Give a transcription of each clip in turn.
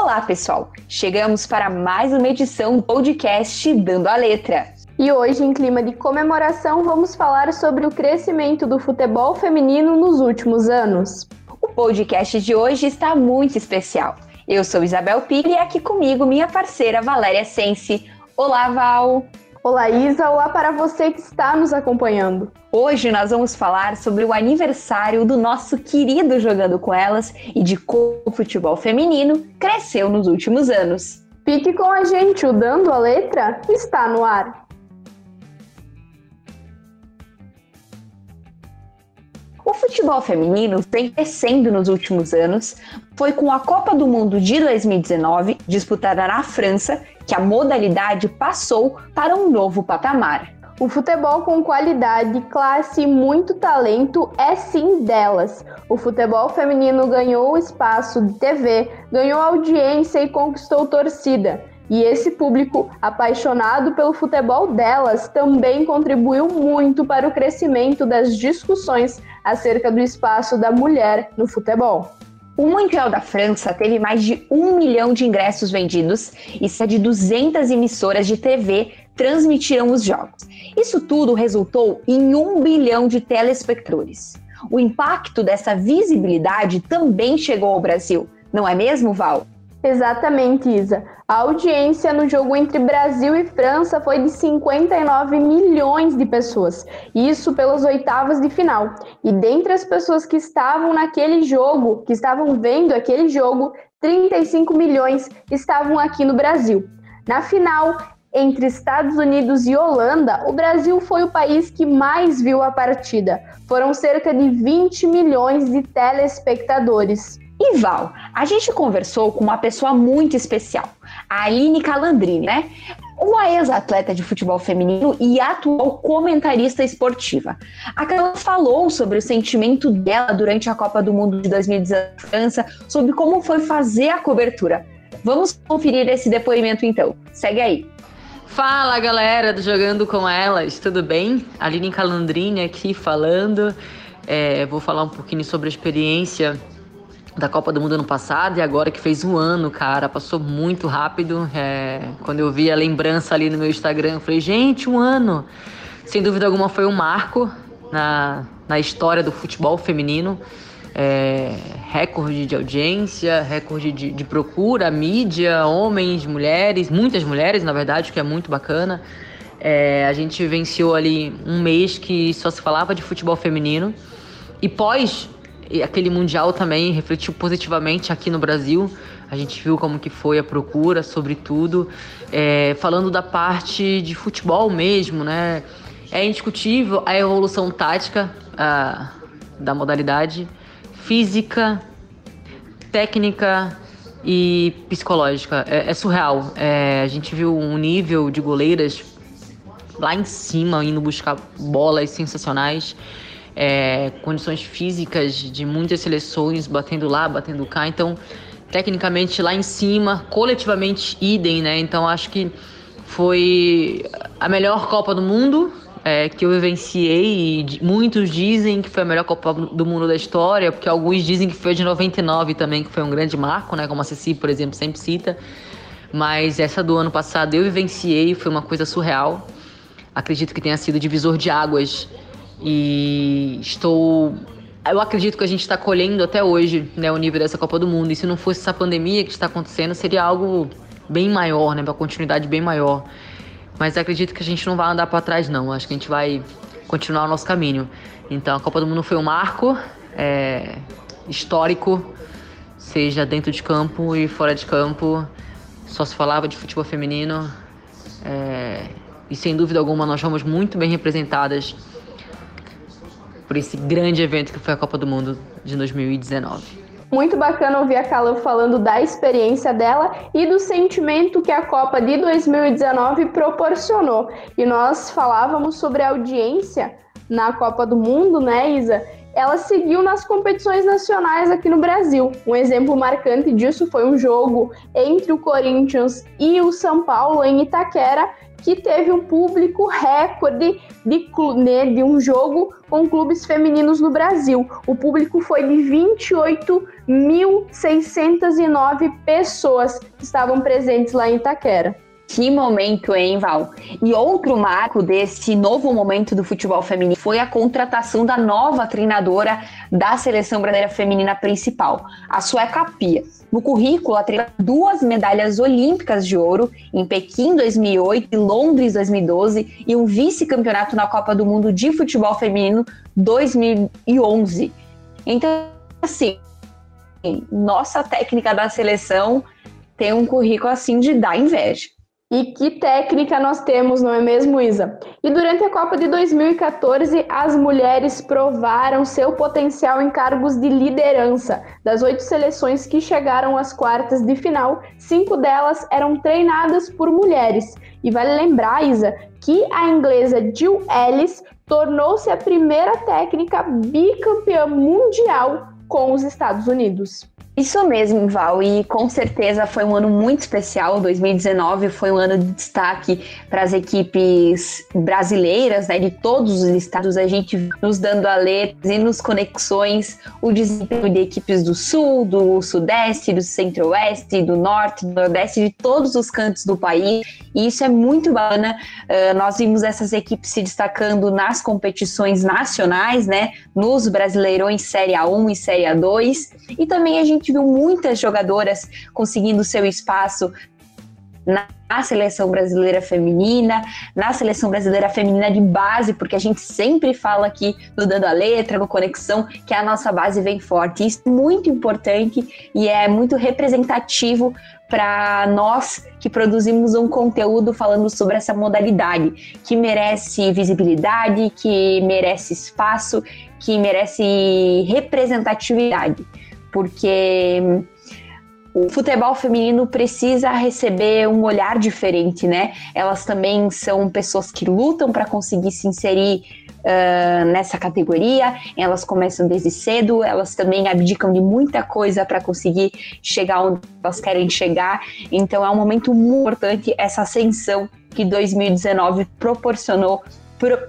Olá, pessoal! Chegamos para mais uma edição do podcast Dando a Letra. E hoje, em clima de comemoração, vamos falar sobre o crescimento do futebol feminino nos últimos anos. O podcast de hoje está muito especial. Eu sou Isabel Pigli e aqui comigo minha parceira Valéria Sense. Olá, Val! Olá, Isa! Olá para você que está nos acompanhando. Hoje nós vamos falar sobre o aniversário do nosso querido Jogando com Elas e de como o futebol feminino cresceu nos últimos anos. Fique com a gente, o Dando a Letra está no ar. O futebol feminino vem crescendo nos últimos anos. Foi com a Copa do Mundo de 2019, disputada na França, que a modalidade passou para um novo patamar. O futebol com qualidade, classe e muito talento é sim delas. O futebol feminino ganhou espaço de TV, ganhou audiência e conquistou torcida. E esse público apaixonado pelo futebol delas também contribuiu muito para o crescimento das discussões acerca do espaço da mulher no futebol. O Mundial da França teve mais de um milhão de ingressos vendidos e cerca de 200 emissoras de TV transmitiram os jogos. Isso tudo resultou em um bilhão de telespectadores. O impacto dessa visibilidade também chegou ao Brasil, não é mesmo, Val? Exatamente, Isa. A audiência no jogo entre Brasil e França foi de 59 milhões de pessoas, isso pelas oitavas de final. E dentre as pessoas que estavam naquele jogo, que estavam vendo aquele jogo, 35 milhões estavam aqui no Brasil. Na final, entre Estados Unidos e Holanda, o Brasil foi o país que mais viu a partida. Foram cerca de 20 milhões de telespectadores. E Val, a gente conversou com uma pessoa muito especial, a Aline Calandrini, né? Uma ex-atleta de futebol feminino e atual comentarista esportiva. A Carla falou sobre o sentimento dela durante a Copa do Mundo de 2019 na França, sobre como foi fazer a cobertura. Vamos conferir esse depoimento então. Segue aí. Fala galera do Jogando com Elas, tudo bem? Aline Calandrini aqui falando. É, vou falar um pouquinho sobre a experiência da Copa do Mundo ano passado e agora que fez um ano, cara, passou muito rápido. É, quando eu vi a lembrança ali no meu Instagram, eu falei, gente, um ano. Sem dúvida alguma foi um marco na, na história do futebol feminino. É, recorde de audiência, recorde de, de procura, mídia, homens, mulheres, muitas mulheres, na verdade, o que é muito bacana. É, a gente venceu ali um mês que só se falava de futebol feminino. E pós e aquele mundial também refletiu positivamente aqui no Brasil. A gente viu como que foi a procura, sobretudo, é, falando da parte de futebol mesmo, né? É indiscutível a evolução tática a, da modalidade, física, técnica e psicológica. É, é surreal. É, a gente viu um nível de goleiras lá em cima, indo buscar bolas sensacionais é, condições físicas de muitas seleções, batendo lá, batendo cá. Então, tecnicamente lá em cima, coletivamente idem, né? Então acho que foi a melhor Copa do Mundo é, que eu vivenciei. E muitos dizem que foi a melhor Copa do Mundo da história, porque alguns dizem que foi de 99 também, que foi um grande marco, né? Como a Ceci, por exemplo, sempre cita. Mas essa do ano passado eu vivenciei, foi uma coisa surreal. Acredito que tenha sido divisor de águas e estou. Eu acredito que a gente está colhendo até hoje né, o nível dessa Copa do Mundo. E se não fosse essa pandemia que está acontecendo, seria algo bem maior, né? Uma continuidade bem maior. Mas acredito que a gente não vai andar para trás, não. Acho que a gente vai continuar o nosso caminho. Então a Copa do Mundo foi um marco é, histórico, seja dentro de campo e fora de campo. Só se falava de futebol feminino. É, e sem dúvida alguma nós fomos muito bem representadas por esse grande evento que foi a Copa do Mundo de 2019. Muito bacana ouvir a Carla falando da experiência dela e do sentimento que a Copa de 2019 proporcionou. E nós falávamos sobre a audiência na Copa do Mundo, né, Isa? Ela seguiu nas competições nacionais aqui no Brasil. Um exemplo marcante disso foi um jogo entre o Corinthians e o São Paulo em Itaquera, que teve um público recorde de, né, de um jogo com clubes femininos no Brasil. O público foi de 28.609 pessoas que estavam presentes lá em Itaquera. Que momento, hein, Val? E outro marco desse novo momento do futebol feminino foi a contratação da nova treinadora da seleção brasileira feminina principal, a sueca Pia. No currículo, ela treinou duas medalhas olímpicas de ouro em Pequim 2008 e Londres 2012 e um vice-campeonato na Copa do Mundo de Futebol Feminino 2011. Então, assim, nossa técnica da seleção tem um currículo assim de dar inveja. E que técnica nós temos, não é mesmo, Isa? E durante a Copa de 2014, as mulheres provaram seu potencial em cargos de liderança. Das oito seleções que chegaram às quartas de final, cinco delas eram treinadas por mulheres. E vale lembrar, Isa, que a inglesa Jill Ellis tornou-se a primeira técnica bicampeã mundial com os Estados Unidos. Isso mesmo, Val, e com certeza foi um ano muito especial. 2019 foi um ano de destaque para as equipes brasileiras, né, de todos os estados. A gente nos dando a letra e nos conexões o desempenho de equipes do Sul, do Sudeste, do Centro-Oeste, do Norte, do Nordeste, de todos os cantos do país. E isso é muito bacana. Uh, nós vimos essas equipes se destacando nas competições nacionais, né, nos Brasileirões Série A1 e Série A2. E também a gente gente viu muitas jogadoras conseguindo seu espaço na seleção brasileira feminina, na seleção brasileira feminina de base, porque a gente sempre fala aqui no Dando a Letra, no Conexão, que a nossa base vem forte. Isso é muito importante e é muito representativo para nós que produzimos um conteúdo falando sobre essa modalidade, que merece visibilidade, que merece espaço, que merece representatividade porque o futebol feminino precisa receber um olhar diferente, né? Elas também são pessoas que lutam para conseguir se inserir uh, nessa categoria, elas começam desde cedo, elas também abdicam de muita coisa para conseguir chegar onde elas querem chegar. Então é um momento muito importante essa ascensão que 2019 proporcionou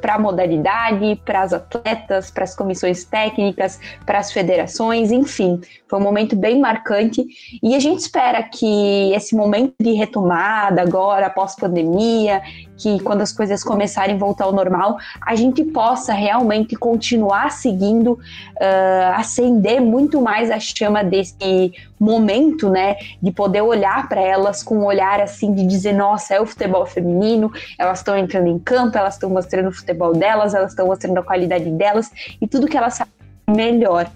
para a modalidade, para as atletas, para as comissões técnicas, para as federações, enfim, foi um momento bem marcante. E a gente espera que esse momento de retomada agora, após pandemia, que quando as coisas começarem a voltar ao normal, a gente possa realmente continuar seguindo, uh, acender muito mais a chama desse momento, né, de poder olhar para elas com um olhar assim de dizer, nossa, é o futebol feminino, elas estão entrando em campo, elas estão mostrando o futebol delas, elas estão mostrando a qualidade delas e tudo que elas sabem melhor.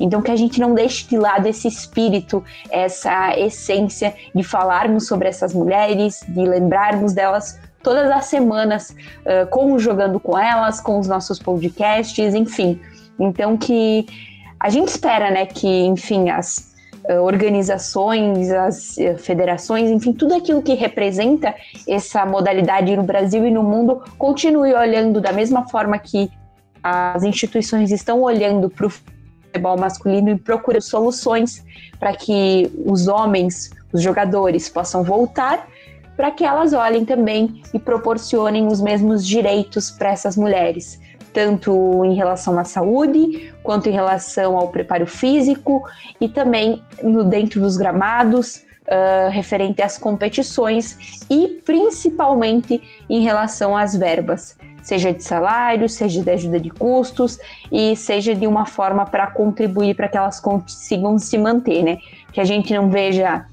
Então, que a gente não deixe de lado esse espírito, essa essência de falarmos sobre essas mulheres, de lembrarmos delas todas as semanas, uh, Jogando com Elas, com os nossos podcasts, enfim. Então, que a gente espera, né, que, enfim, as organizações, as federações, enfim, tudo aquilo que representa essa modalidade no Brasil e no mundo continue olhando da mesma forma que as instituições estão olhando para o futebol masculino e procurando soluções para que os homens, os jogadores, possam voltar para que elas olhem também e proporcionem os mesmos direitos para essas mulheres, tanto em relação à saúde, quanto em relação ao preparo físico e também no dentro dos gramados, uh, referente às competições e principalmente em relação às verbas, seja de salário, seja de ajuda de custos e seja de uma forma para contribuir para que elas consigam se manter, né? Que a gente não veja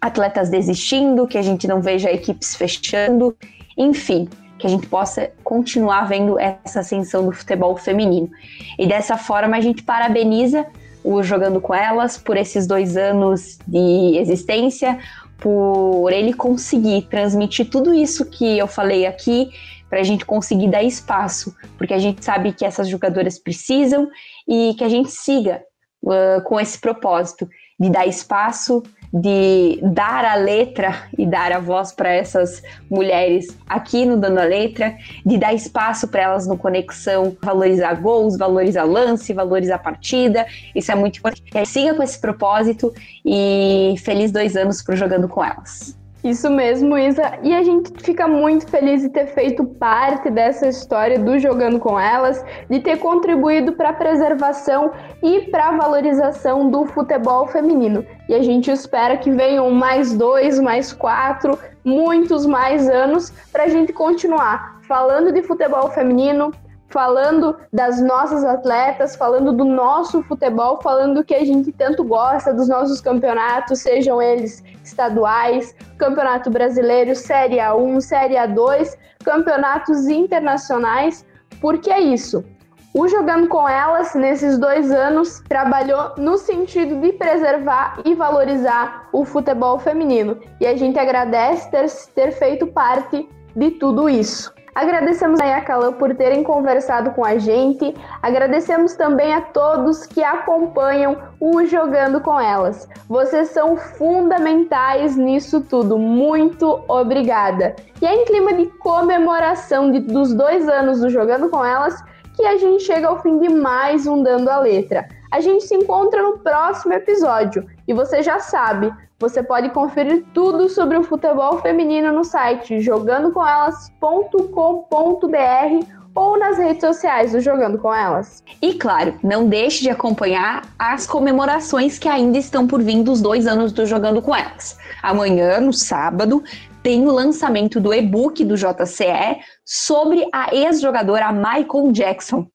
atletas desistindo, que a gente não veja equipes fechando, enfim, que a gente possa continuar vendo essa ascensão do futebol feminino. E dessa forma a gente parabeniza o Jogando com Elas por esses dois anos de existência, por ele conseguir transmitir tudo isso que eu falei aqui, para a gente conseguir dar espaço, porque a gente sabe que essas jogadoras precisam e que a gente siga uh, com esse propósito de dar espaço, de dar a letra e dar a voz para essas mulheres aqui no Dando a Letra, de dar espaço para elas no Conexão, valorizar gols, valorizar lance, valorizar partida. Isso é muito importante. Siga com esse propósito e feliz dois anos para Jogando com Elas. Isso mesmo, Isa. E a gente fica muito feliz de ter feito parte dessa história do Jogando com Elas, de ter contribuído para a preservação e para a valorização do futebol feminino. E a gente espera que venham mais dois, mais quatro, muitos mais anos para a gente continuar falando de futebol feminino, falando das nossas atletas, falando do nosso futebol, falando do que a gente tanto gosta, dos nossos campeonatos, sejam eles estaduais, Campeonato Brasileiro, Série A1, Série A2, campeonatos internacionais, porque é isso. O Jogando com Elas, nesses dois anos, trabalhou no sentido de preservar e valorizar o futebol feminino. E a gente agradece ter, ter feito parte de tudo isso. Agradecemos a Calã por terem conversado com a gente. Agradecemos também a todos que acompanham o Jogando com Elas. Vocês são fundamentais nisso tudo. Muito obrigada. E é em clima de comemoração de, dos dois anos do Jogando com Elas que a gente chega ao fim de mais um Dando a Letra. A gente se encontra no próximo episódio. E você já sabe, você pode conferir tudo sobre o futebol feminino no site jogandocomelas.com.br ou nas redes sociais do Jogando com Elas. E claro, não deixe de acompanhar as comemorações que ainda estão por vir dos dois anos do Jogando com Elas. Amanhã, no sábado, tem o lançamento do e-book do JCE sobre a ex-jogadora Michael Jackson.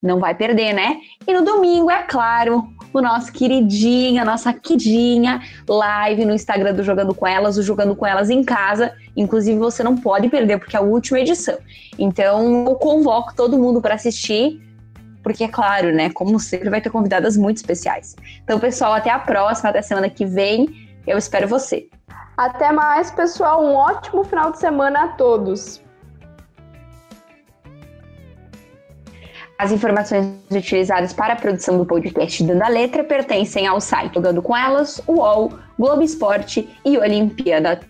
Não vai perder, né? E no domingo, é claro, o nosso queridinho, a nossa queridinha live no Instagram do Jogando com Elas, o Jogando com Elas em casa. Inclusive, você não pode perder, porque é a última edição. Então, eu convoco todo mundo para assistir, porque é claro, né? Como sempre, vai ter convidadas muito especiais. Então, pessoal, até a próxima, até semana que vem. Eu espero você. Até mais, pessoal. Um ótimo final de semana a todos. As informações utilizadas para a produção do podcast Dando a Letra pertencem ao site Jogando com Elas, UOL, Globo Esporte e Olimpíada.